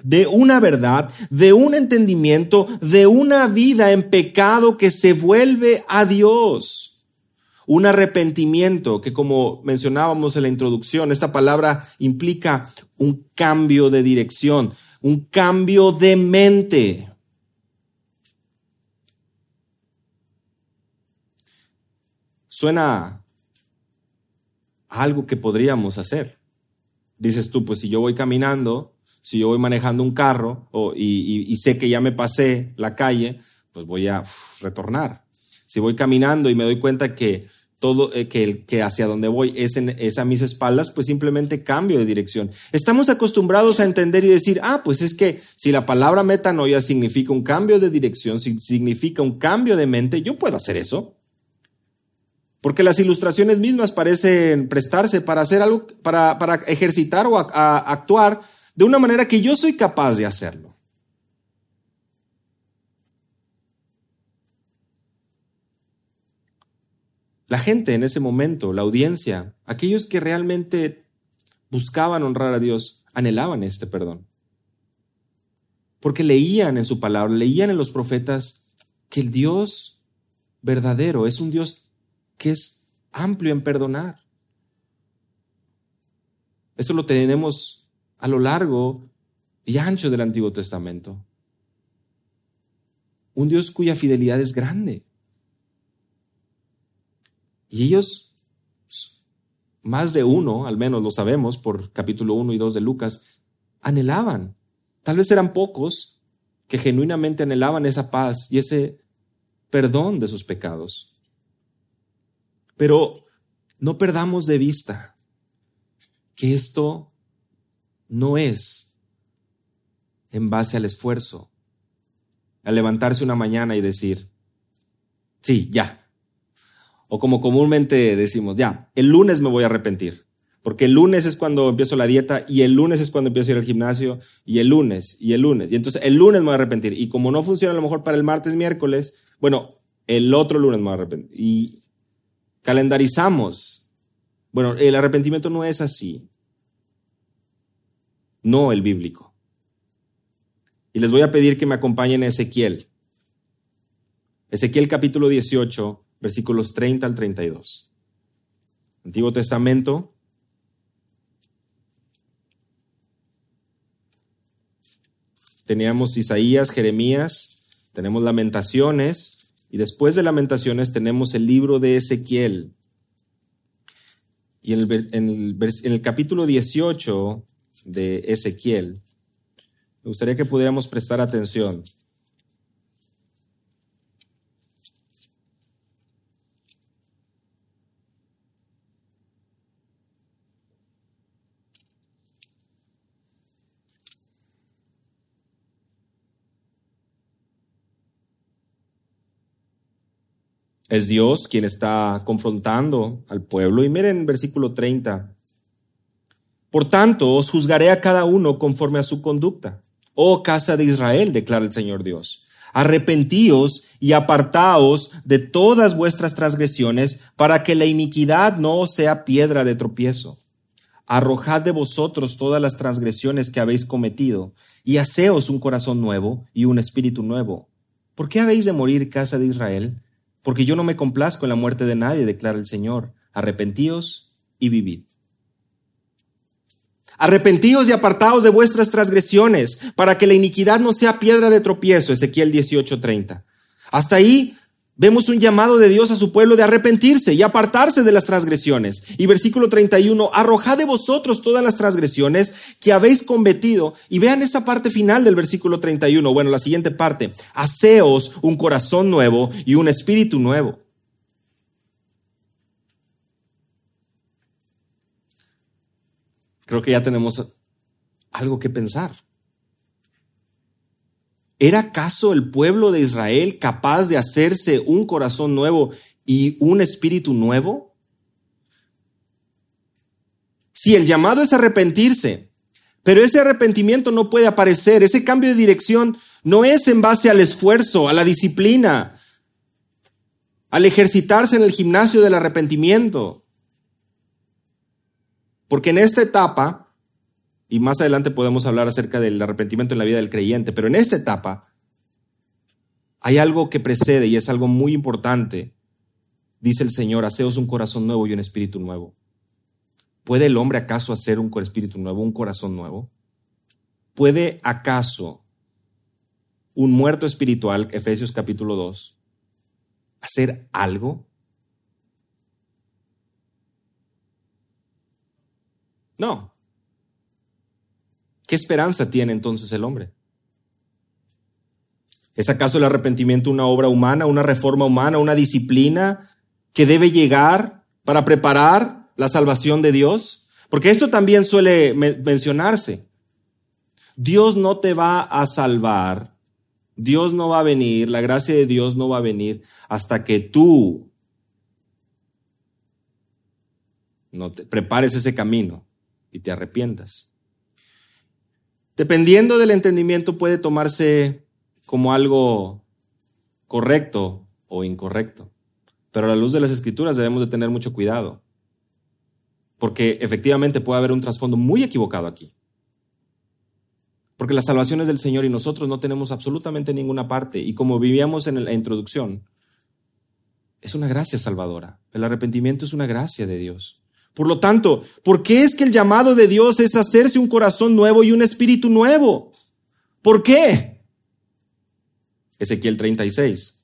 de una verdad, de un entendimiento, de una vida en pecado que se vuelve a Dios. Un arrepentimiento que como mencionábamos en la introducción, esta palabra implica un cambio de dirección, un cambio de mente. Suena algo que podríamos hacer. Dices tú, pues si yo voy caminando, si yo voy manejando un carro y, sé que ya me pasé la calle, pues voy a retornar. Si voy caminando y me doy cuenta que todo eh, que, que hacia donde voy es, en, es a mis espaldas, pues simplemente cambio de dirección. Estamos acostumbrados a entender y decir, ah, pues es que si la palabra metanoia significa un cambio de dirección, significa un cambio de mente, yo puedo hacer eso. Porque las ilustraciones mismas parecen prestarse para hacer algo, para, para ejercitar o actuar de una manera que yo soy capaz de hacerlo. La gente en ese momento, la audiencia, aquellos que realmente buscaban honrar a Dios, anhelaban este perdón. Porque leían en su palabra, leían en los profetas que el Dios verdadero es un Dios que es amplio en perdonar. Eso lo tenemos a lo largo y ancho del Antiguo Testamento. Un Dios cuya fidelidad es grande. Y ellos, más de uno, al menos lo sabemos por capítulo 1 y 2 de Lucas, anhelaban. Tal vez eran pocos que genuinamente anhelaban esa paz y ese perdón de sus pecados. Pero no perdamos de vista que esto no es en base al esfuerzo, a levantarse una mañana y decir, sí, ya, o como comúnmente decimos, ya, el lunes me voy a arrepentir. Porque el lunes es cuando empiezo la dieta y el lunes es cuando empiezo a ir al gimnasio y el lunes y el lunes. Y entonces el lunes me voy a arrepentir. Y como no funciona a lo mejor para el martes, miércoles, bueno, el otro lunes me voy a arrepentir. Y calendarizamos. Bueno, el arrepentimiento no es así. No el bíblico. Y les voy a pedir que me acompañen a Ezequiel. Ezequiel capítulo 18, versículos 30 al 32. Antiguo Testamento. Teníamos Isaías, Jeremías, tenemos lamentaciones y después de lamentaciones tenemos el libro de Ezequiel. Y en el, capítulo 18 de Ezequiel, me gustaría que pudiéramos prestar atención. Es Dios quien está confrontando al pueblo. Y miren versículo 30. Por tanto, os juzgaré a cada uno conforme a su conducta. Oh casa de Israel, declara el Señor Dios. Arrepentíos y apartaos de todas vuestras transgresiones para que la iniquidad no sea piedra de tropiezo. Arrojad de vosotros todas las transgresiones que habéis cometido y haceos un corazón nuevo y un espíritu nuevo. ¿Por qué habéis de morir, casa de Israel? Porque yo no me complazco en la muerte de nadie, declara el Señor. Arrepentíos y vivid. Arrepentíos y apartaos de vuestras transgresiones, para que la iniquidad no sea piedra de tropiezo. Ezequiel 18:30. Hasta ahí Vemos un llamado de Dios a su pueblo de arrepentirse y apartarse de las transgresiones. Y versículo 31, arrojad de vosotros todas las transgresiones que habéis cometido. Y vean esa parte final del versículo 31. Bueno, la siguiente parte. Haceos un corazón nuevo y un espíritu nuevo. Creo que ya tenemos algo que pensar. ¿Era acaso el pueblo de Israel capaz de hacerse un corazón nuevo y un espíritu nuevo? Si el llamado es arrepentirse, Pero ese arrepentimiento no puede aparecer, ese cambio de dirección no es en base al esfuerzo, a la disciplina, al ejercitarse en el gimnasio del arrepentimiento. Porque en esta etapa, y más adelante podemos hablar acerca del arrepentimiento en la vida del creyente, pero en esta etapa hay algo que precede y es algo muy importante. Dice el Señor, haceos un corazón nuevo y un espíritu nuevo. ¿Puede el hombre acaso hacer un espíritu nuevo, un corazón nuevo? ¿Puede acaso un muerto espiritual, Efesios capítulo 2, hacer algo? No. ¿Qué esperanza tiene entonces el hombre? ¿Es acaso el arrepentimiento una obra humana, una reforma humana, una disciplina que debe llegar para preparar la salvación de Dios? Porque esto también suele mencionarse. Dios no te va a salvar, Dios no va a venir, la gracia de Dios no va a venir hasta que tú no te prepares ese camino y te arrepientas. Dependiendo del entendimiento puede tomarse como algo correcto o incorrecto. Pero a la luz de las escrituras debemos de tener mucho cuidado. Porque efectivamente puede haber un trasfondo muy equivocado aquí. Porque la salvación es del Señor y nosotros no tenemos absolutamente ninguna parte. Y como vivíamos en la introducción, es una gracia salvadora. El arrepentimiento es una gracia de Dios. Por lo tanto, ¿por qué es que el llamado de Dios es hacerse un corazón nuevo y un espíritu nuevo? ¿Por qué? Ezequiel 36.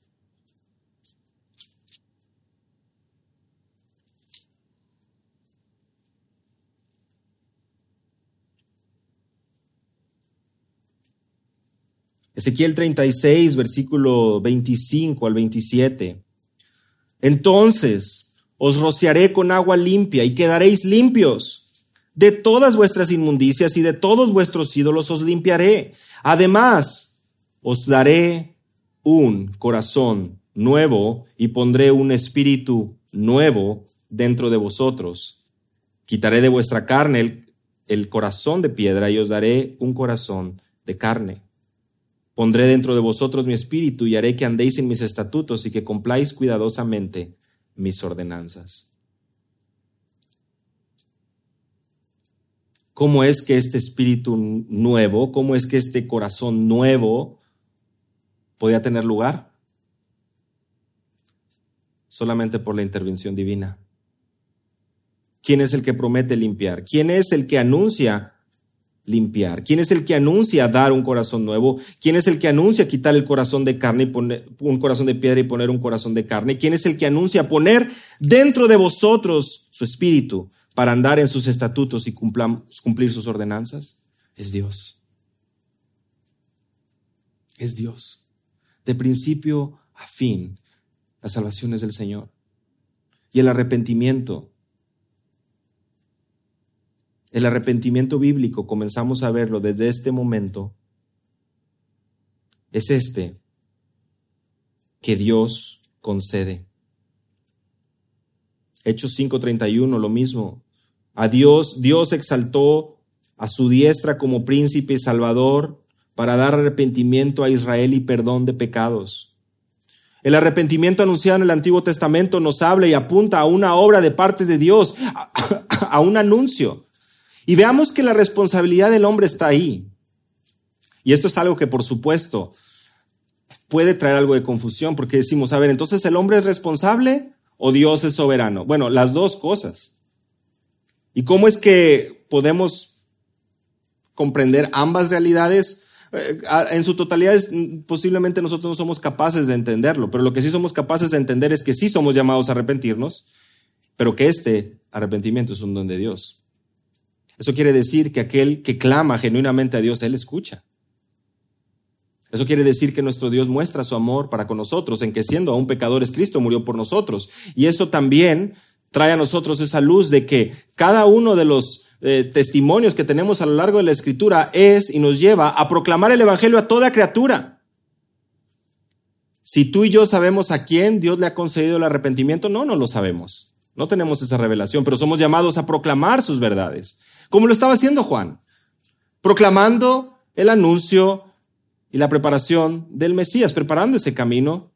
Ezequiel 36, versículo 25 al 27. Entonces os rociaré con agua limpia y quedaréis limpios. De todas vuestras inmundicias y de todos vuestros ídolos os limpiaré. Además, os daré un corazón nuevo y pondré un espíritu nuevo dentro de vosotros. Quitaré de vuestra carne el, corazón de piedra y os daré un corazón de carne. Pondré dentro de vosotros mi espíritu y haré que andéis en mis estatutos y que cumpláis cuidadosamente mis ordenanzas. ¿Cómo es que este espíritu nuevo, cómo es que este corazón nuevo podía tener lugar solamente por la intervención divina. ¿Quién es el que promete limpiar? ¿Quién es el que anuncia limpiar? ¿Quién es el que anuncia dar un corazón nuevo? ¿Quién es el que anuncia quitar el corazón de carne y poner un corazón de piedra y poner un corazón de carne? ¿Quién es el que anuncia poner dentro de vosotros su espíritu para andar en sus estatutos y cumplir sus ordenanzas? Es Dios. Es Dios de principio a fin. La salvación es del Señor. Y el arrepentimiento. El arrepentimiento bíblico, comenzamos a verlo desde este momento, es este que Dios concede. Hechos 5:31, lo mismo. A Dios, Dios exaltó a su diestra como príncipe y salvador para dar arrepentimiento a Israel y perdón de pecados. El arrepentimiento anunciado en el Antiguo Testamento nos habla y apunta a una obra de parte de Dios, a, un anuncio. Y veamos que la responsabilidad del hombre está ahí. Y esto es algo que, por supuesto, puede traer algo de confusión, porque decimos, a ver, entonces el hombre es responsable o Dios es soberano. Bueno, las dos cosas. ¿Y cómo es que podemos comprender ambas realidades? Eh, en su totalidad posiblemente nosotros no somos capaces de entenderlo, pero lo que sí somos capaces de entender es que sí somos llamados a arrepentirnos, pero que este arrepentimiento es un don de Dios. Eso quiere decir que aquel que clama genuinamente a Dios, Él escucha. Eso quiere decir que nuestro Dios muestra su amor para con nosotros, en que siendo aún pecadores, Cristo murió por nosotros. Y eso también trae a nosotros esa luz de que cada uno de los eh, testimonios que tenemos a lo largo de la escritura es y nos lleva a proclamar el Evangelio a toda criatura. Si tú y yo sabemos a quién Dios le ha concedido el arrepentimiento, no, no lo sabemos. No tenemos esa revelación, pero somos llamados a proclamar sus verdades, como lo estaba haciendo Juan. proclamando el anuncio y la preparación del Mesías, preparando ese camino,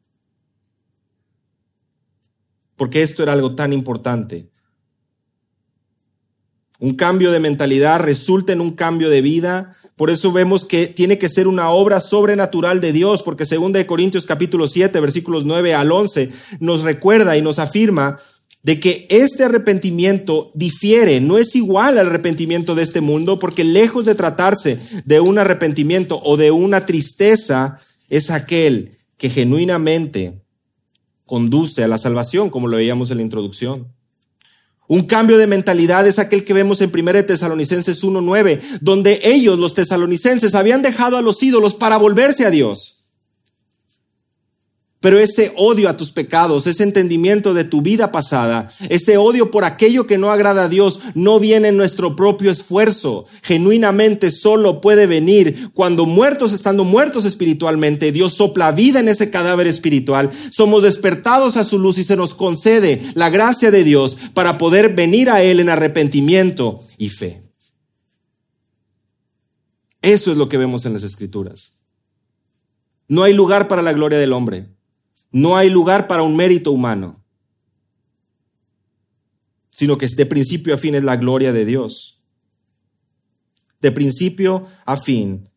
porque esto era algo tan importante. Un cambio de mentalidad resulta en un cambio de vida. Por eso vemos que tiene que ser una obra sobrenatural de Dios, porque según Corintios capítulo 7, versículos 9 al 11, nos recuerda y nos afirma de que este arrepentimiento difiere, no es igual al arrepentimiento de este mundo, porque lejos de tratarse de un arrepentimiento o de una tristeza, es aquel que genuinamente conduce a la salvación, como lo veíamos en la introducción. Un cambio de mentalidad es aquel que vemos en 1 Tesalonicenses 1.9, donde ellos, los tesalonicenses, habían dejado a los ídolos para volverse a Dios. Pero ese odio a tus pecados, ese entendimiento de tu vida pasada, ese odio por aquello que no agrada a Dios, no viene en nuestro propio esfuerzo. Genuinamente solo puede venir cuando muertos, estando muertos espiritualmente, Dios sopla vida en ese cadáver espiritual. Somos despertados a su luz y se nos concede la gracia de Dios para poder venir a Él en arrepentimiento y fe. Eso es lo que vemos en las Escrituras. No hay lugar para la gloria del hombre. No hay lugar para un mérito humano, sino que de principio a fin es la gloria de Dios. De principio a fin,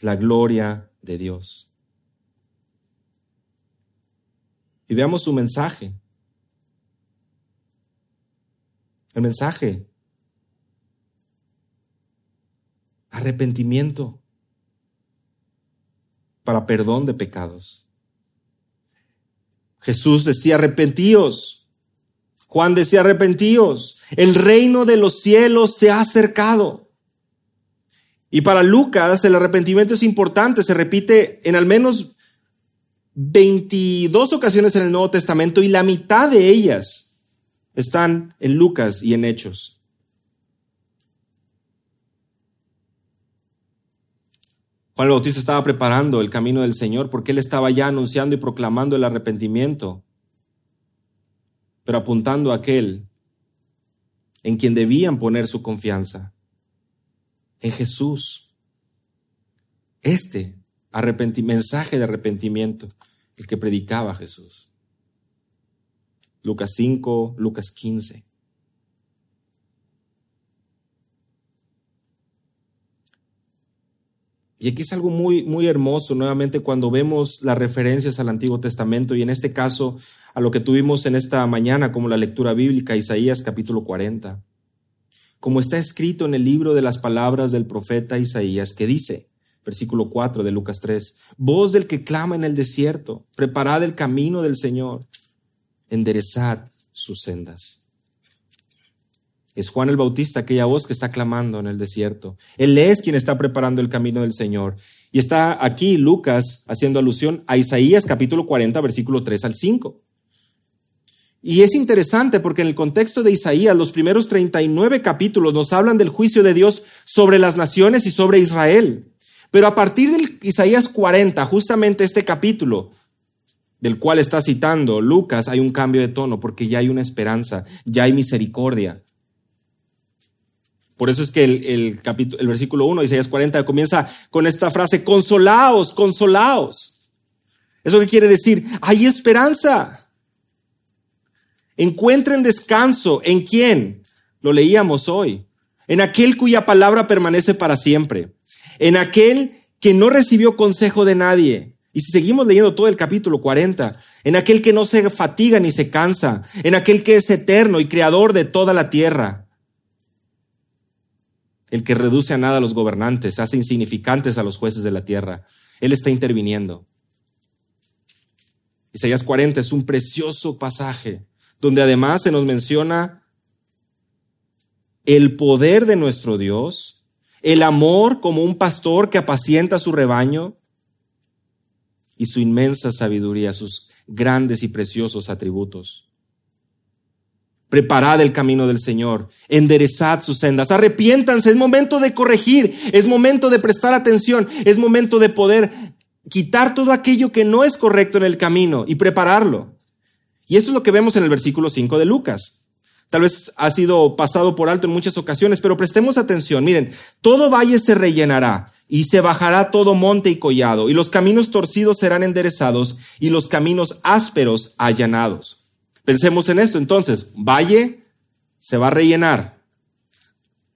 la gloria de Dios. Y veamos su mensaje. El mensaje. Arrepentimiento para perdón de pecados. Jesús decía, arrepentíos. Juan decía, arrepentíos. El reino de los cielos se ha acercado. Y para Lucas el arrepentimiento es importante, se repite en al menos 22 ocasiones en el Nuevo Testamento y la mitad de ellas están en Lucas y en Hechos. Juan Bautista estaba preparando el camino del Señor porque él estaba ya anunciando y proclamando el arrepentimiento, pero apuntando a aquel en quien debían poner su confianza, en Jesús. Este mensaje de arrepentimiento, el que predicaba Jesús. Lucas 5, Lucas 15. Y aquí es algo muy, muy hermoso nuevamente cuando vemos las referencias al Antiguo Testamento y en este caso a lo que tuvimos en esta mañana como la lectura bíblica, Isaías capítulo 40. Como está escrito en el libro de las palabras del profeta Isaías que dice, versículo 4 de Lucas 3, voz del que clama en el desierto, preparad el camino del Señor, enderezad sus sendas. Es Juan el Bautista, aquella voz que está clamando en el desierto. Él es quien está preparando el camino del Señor. Y está aquí Lucas haciendo alusión a Isaías capítulo 40, versículo 3 al 5. Y es interesante porque en el contexto de Isaías, los primeros 39 capítulos nos hablan del juicio de Dios sobre las naciones y sobre Israel. Pero a partir del Isaías 40, justamente este capítulo, del cual está citando Lucas, hay un cambio de tono porque ya hay una esperanza, ya hay misericordia. Por eso es que el, capítulo, el versículo 1 de Isaías 40 comienza con esta frase, consolaos, consolaos. ¿Eso qué quiere decir? Hay esperanza. Encuentren descanso. ¿En quién? Lo leíamos hoy. En aquel cuya palabra permanece para siempre. En aquel que no recibió consejo de nadie. Y si seguimos leyendo todo el capítulo 40, en aquel que no se fatiga ni se cansa, en aquel que es eterno y creador de toda la tierra el que reduce a nada a los gobernantes, hace insignificantes a los jueces de la tierra. Él está interviniendo. Isaías 40 es un precioso pasaje donde además se nos menciona el poder de nuestro Dios, el amor como un pastor que apacienta su rebaño y su inmensa sabiduría, sus grandes y preciosos atributos. Preparad el camino del Señor, enderezad sus sendas, arrepiéntanse, es momento de corregir, es momento de prestar atención, es momento de poder quitar todo aquello que no es correcto en el camino y prepararlo. Y esto es lo que vemos en el versículo 5 de Lucas. tal vez ha sido pasado por alto en muchas ocasiones, pero prestemos atención. Miren, todo valle se rellenará y se bajará todo monte y collado, y los caminos torcidos serán enderezados y los caminos ásperos allanados. Pensemos en esto entonces, valle se va a rellenar,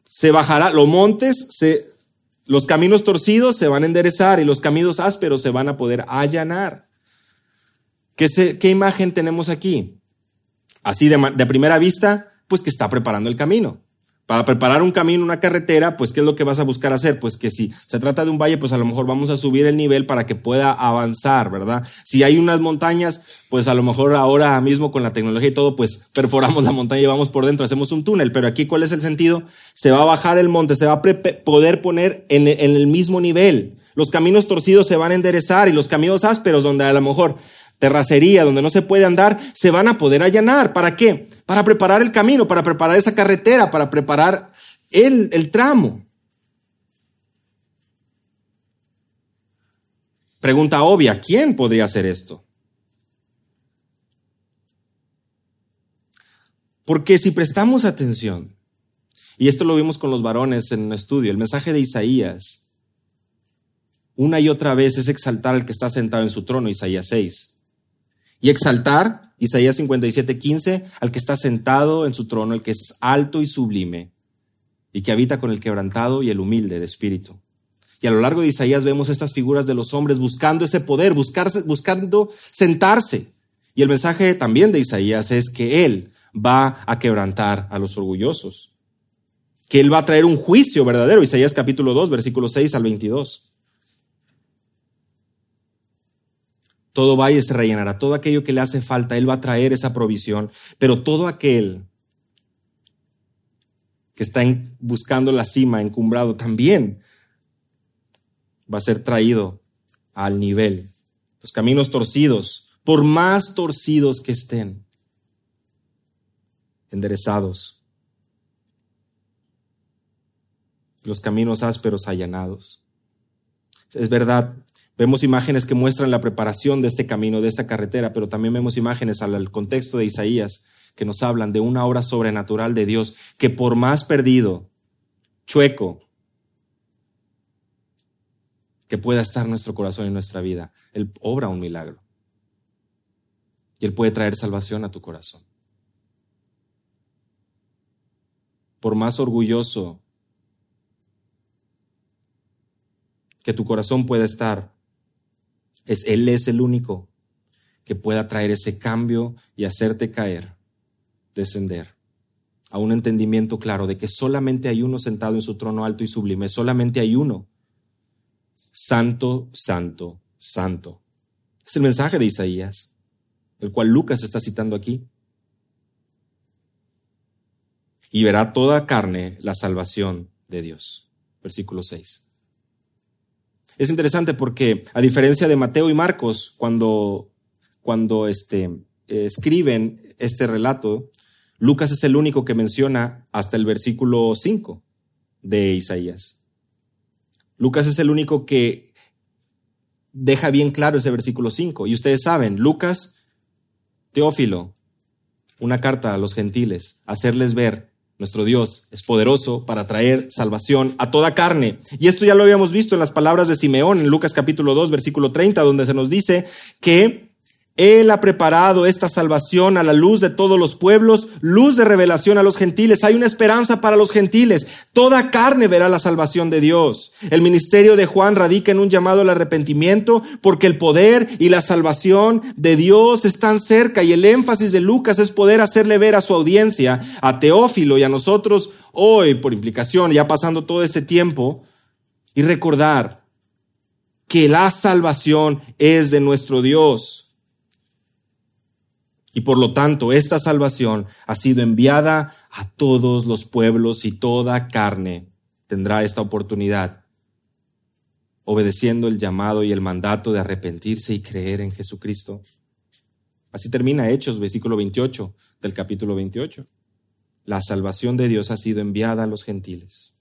se bajará, los montes, se, los caminos torcidos se van a enderezar y los caminos ásperos se van a poder allanar. ¿Qué, qué imagen tenemos aquí? Así de, de primera vista, pues que está preparando el camino. Para preparar un camino, una carretera, pues ¿qué es lo que vas a buscar hacer? Pues que si se trata de un valle, pues a lo mejor vamos a subir el nivel para que pueda avanzar, ¿verdad? Si hay unas montañas, pues a lo mejor ahora mismo con la tecnología y todo, pues perforamos la montaña y vamos por dentro, hacemos un túnel. Pero aquí, ¿cuál es el sentido? Se va a bajar el monte, se va a poder poner en, el mismo nivel. Los caminos torcidos se van a enderezar y los caminos ásperos, donde a lo mejor terracería, donde no se puede andar, se van a poder allanar. ¿Para qué? Para preparar el camino, para preparar esa carretera, para preparar el, el tramo. Pregunta obvia, ¿quién podría hacer esto? Porque si prestamos atención, y esto lo vimos con los varones en un estudio, el mensaje de Isaías, una y otra vez es exaltar al que está sentado en su trono, Isaías 6 y exaltar, Isaías 57, 15, al que está sentado en su trono, el que es alto y sublime, y que habita con el quebrantado y el humilde de espíritu. Y a lo largo de Isaías vemos estas figuras de los hombres buscando ese poder, buscarse, buscando sentarse. Y el mensaje también de Isaías es que Él va a quebrantar a los orgullosos, que Él va a traer un juicio verdadero. Isaías capítulo 2, versículo 6 al 22. Todo valle se rellenará, todo aquello que le hace falta, Él va a traer esa provisión, pero todo aquel que está buscando la cima, encumbrado, también va a ser traído al nivel. Los caminos torcidos, por más torcidos que estén, enderezados. Los caminos ásperos allanados. Es verdad, Vemos imágenes que muestran la preparación de este camino, de esta carretera, pero también vemos imágenes al contexto de Isaías que nos hablan de una obra sobrenatural de Dios que por más perdido, chueco, que pueda estar nuestro corazón y nuestra vida, Él obra un milagro. Y Él puede traer salvación a tu corazón. Por más orgulloso que tu corazón pueda estar, es, Él es el único que pueda traer ese cambio y hacerte caer, descender a un entendimiento claro de que solamente hay uno sentado en su trono alto y sublime, solamente hay uno. Santo, santo, santo. Es el mensaje de Isaías, el cual Lucas está citando aquí. Y verá toda carne la salvación de Dios. Versículo 6. Es interesante porque, a diferencia de Mateo y Marcos, cuando, cuando este, escriben este relato, Lucas es el único que menciona hasta el versículo 5 de Isaías. Lucas es el único que deja bien claro ese versículo 5. Y ustedes saben, Lucas, Teófilo, una carta a los gentiles, hacerles ver nuestro Dios es poderoso para traer salvación a toda carne. Y esto ya lo habíamos visto en las palabras de Simeón en Lucas capítulo 2, versículo 30, donde se nos dice que él ha preparado esta salvación a la luz de todos los pueblos, luz de revelación a los gentiles. Hay una esperanza para los gentiles. Toda carne verá la salvación de Dios. El ministerio de Juan radica en un llamado al arrepentimiento porque el poder y la salvación de Dios están cerca y el énfasis de Lucas es poder hacerle ver a su audiencia, a Teófilo y a nosotros hoy, por implicación, ya pasando todo este tiempo, y recordar que la salvación es de nuestro Dios y por lo tanto, esta salvación ha sido enviada a todos los pueblos y toda carne tendrá esta oportunidad, obedeciendo el llamado y el mandato de arrepentirse y creer en Jesucristo. Así termina Hechos, versículo 28 del capítulo 28. La salvación de Dios ha sido enviada a los gentiles.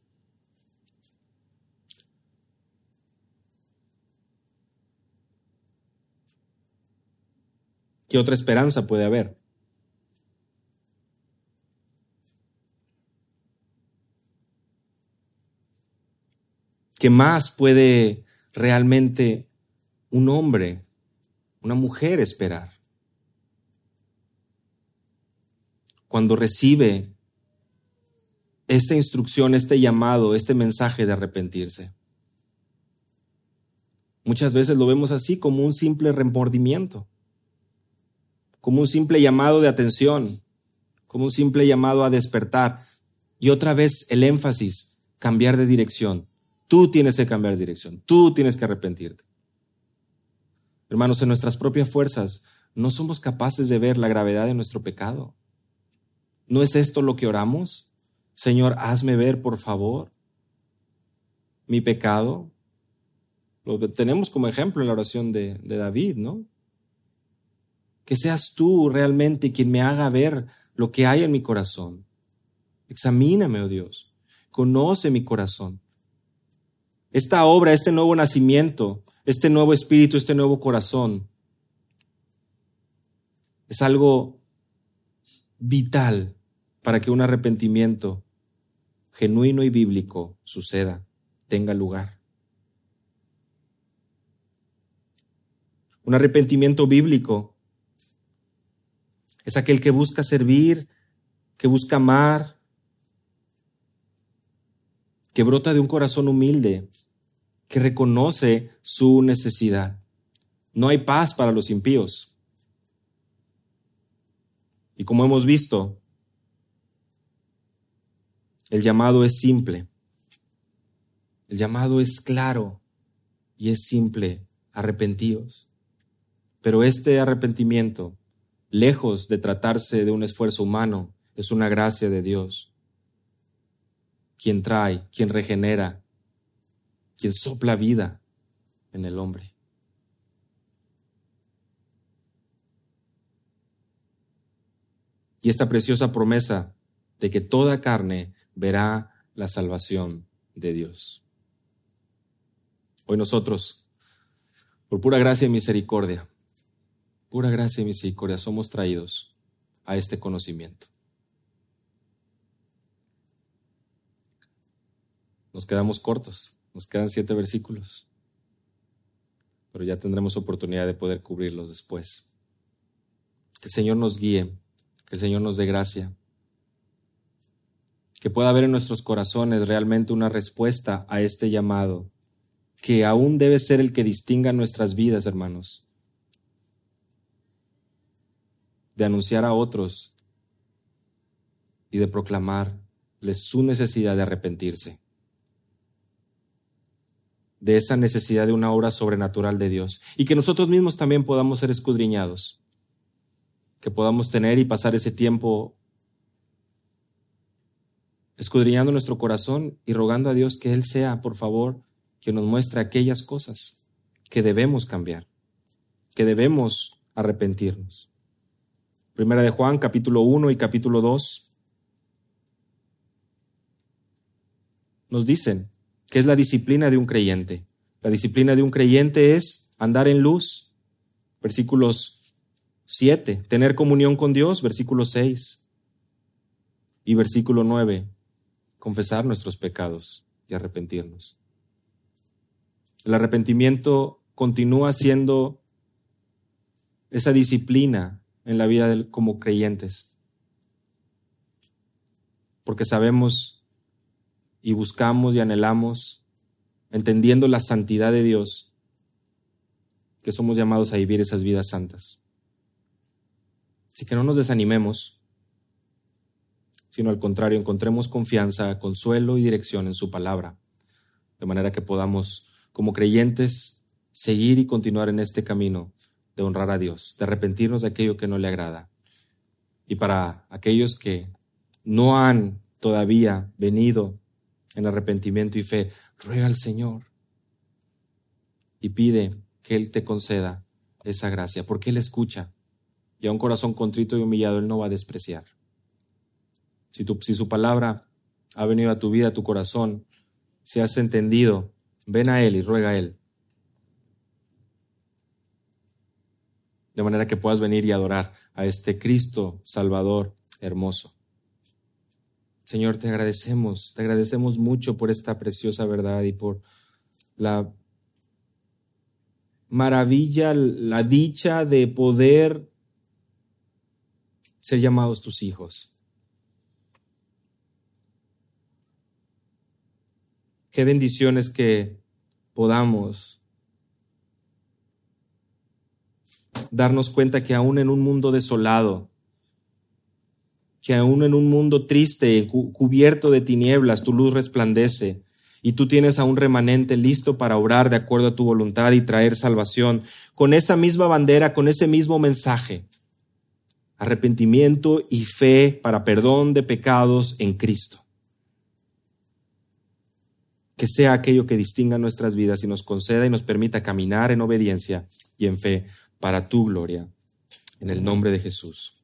¿Qué otra esperanza puede haber? ¿Qué más puede realmente un hombre, una mujer esperar? Cuando recibe esta instrucción, este llamado, este mensaje de arrepentirse. Muchas veces lo vemos así como un simple remordimiento como un simple llamado de atención, como un simple llamado a despertar. Y otra vez el énfasis, cambiar de dirección. Tú tienes que cambiar de dirección, tú tienes que arrepentirte. Hermanos, en nuestras propias fuerzas no somos capaces de ver la gravedad de nuestro pecado. ¿No es esto lo que oramos? Señor, hazme ver, por favor, mi pecado. Lo tenemos como ejemplo en la oración de, de David, ¿no? Que seas tú realmente quien me haga ver lo que hay en mi corazón. Examíname, oh Dios. Conoce mi corazón. Esta obra, este nuevo nacimiento, este nuevo espíritu, este nuevo corazón, es algo vital para que un arrepentimiento genuino y bíblico suceda, tenga lugar. Un arrepentimiento bíblico es aquel que busca servir, que busca amar, que brota de un corazón humilde, que reconoce su necesidad. No hay paz para los impíos. Y como hemos visto, el llamado es simple. El llamado es claro y es simple. Arrepentíos. Pero este arrepentimiento, lejos de tratarse de un esfuerzo humano, es una gracia de Dios. Quien trae, quien regenera, quien sopla vida en el hombre. Y esta preciosa promesa de que toda carne verá la salvación de Dios. Hoy nosotros, por pura gracia y misericordia, pura gracia y misericordia, somos traídos a este conocimiento. Nos quedamos cortos, nos quedan siete versículos, pero ya tendremos oportunidad de poder cubrirlos después. Que el Señor nos guíe, que el Señor nos dé gracia que pueda haber en nuestros corazones realmente una respuesta a este llamado, que aún debe ser el que distinga nuestras vidas, hermanos, de anunciar a otros y de proclamarles su necesidad de arrepentirse, de esa necesidad de una obra sobrenatural de Dios, y que nosotros mismos también podamos ser escudriñados, que podamos tener y pasar ese tiempo escudriñando nuestro corazón y rogando a Dios que Él sea, por favor, que nos muestre aquellas cosas que debemos cambiar, que debemos arrepentirnos. Primera de Juan, capítulo 1 y capítulo 2, nos dicen que es la disciplina de un creyente. La disciplina de un creyente es andar en luz. Versículos 7, tener comunión con Dios, versículo 6. Y versículo 9, confesar nuestros pecados y arrepentirnos. El arrepentimiento continúa siendo esa disciplina en la vida como creyentes, porque sabemos y buscamos y anhelamos, entendiendo la santidad de Dios, que somos llamados a vivir esas vidas santas. Así que no nos desanimemos sino al contrario, encontremos confianza, consuelo y dirección en su palabra, de manera que podamos, como creyentes, seguir y continuar en este camino de honrar a Dios, de arrepentirnos de aquello que no le agrada. Y para aquellos que no han todavía venido en arrepentimiento y fe, ruega al Señor y pide que Él te conceda esa gracia, porque Él escucha y a un corazón contrito y humillado Él no va a despreciar. Si, su palabra ha venido a tu vida, a tu corazón, si has entendido, ven a Él y ruega a Él. De manera que puedas venir y adorar a este Cristo Salvador hermoso. Señor, te agradecemos, te agradecemos mucho por esta preciosa verdad y por, la maravilla, la dicha de poder ser llamados tus hijos. Qué bendiciones que podamos darnos cuenta que aún en un mundo desolado, que aún en un mundo triste, cubierto de tinieblas, tu luz resplandece y tú tienes a un remanente listo para orar de acuerdo a tu voluntad y traer salvación con esa misma bandera, con ese mismo mensaje. Arrepentimiento y fe para perdón de pecados en Cristo. Que sea aquello que distinga nuestras vidas y nos conceda y nos permita caminar en obediencia y en fe para tu gloria. En el nombre de Jesús.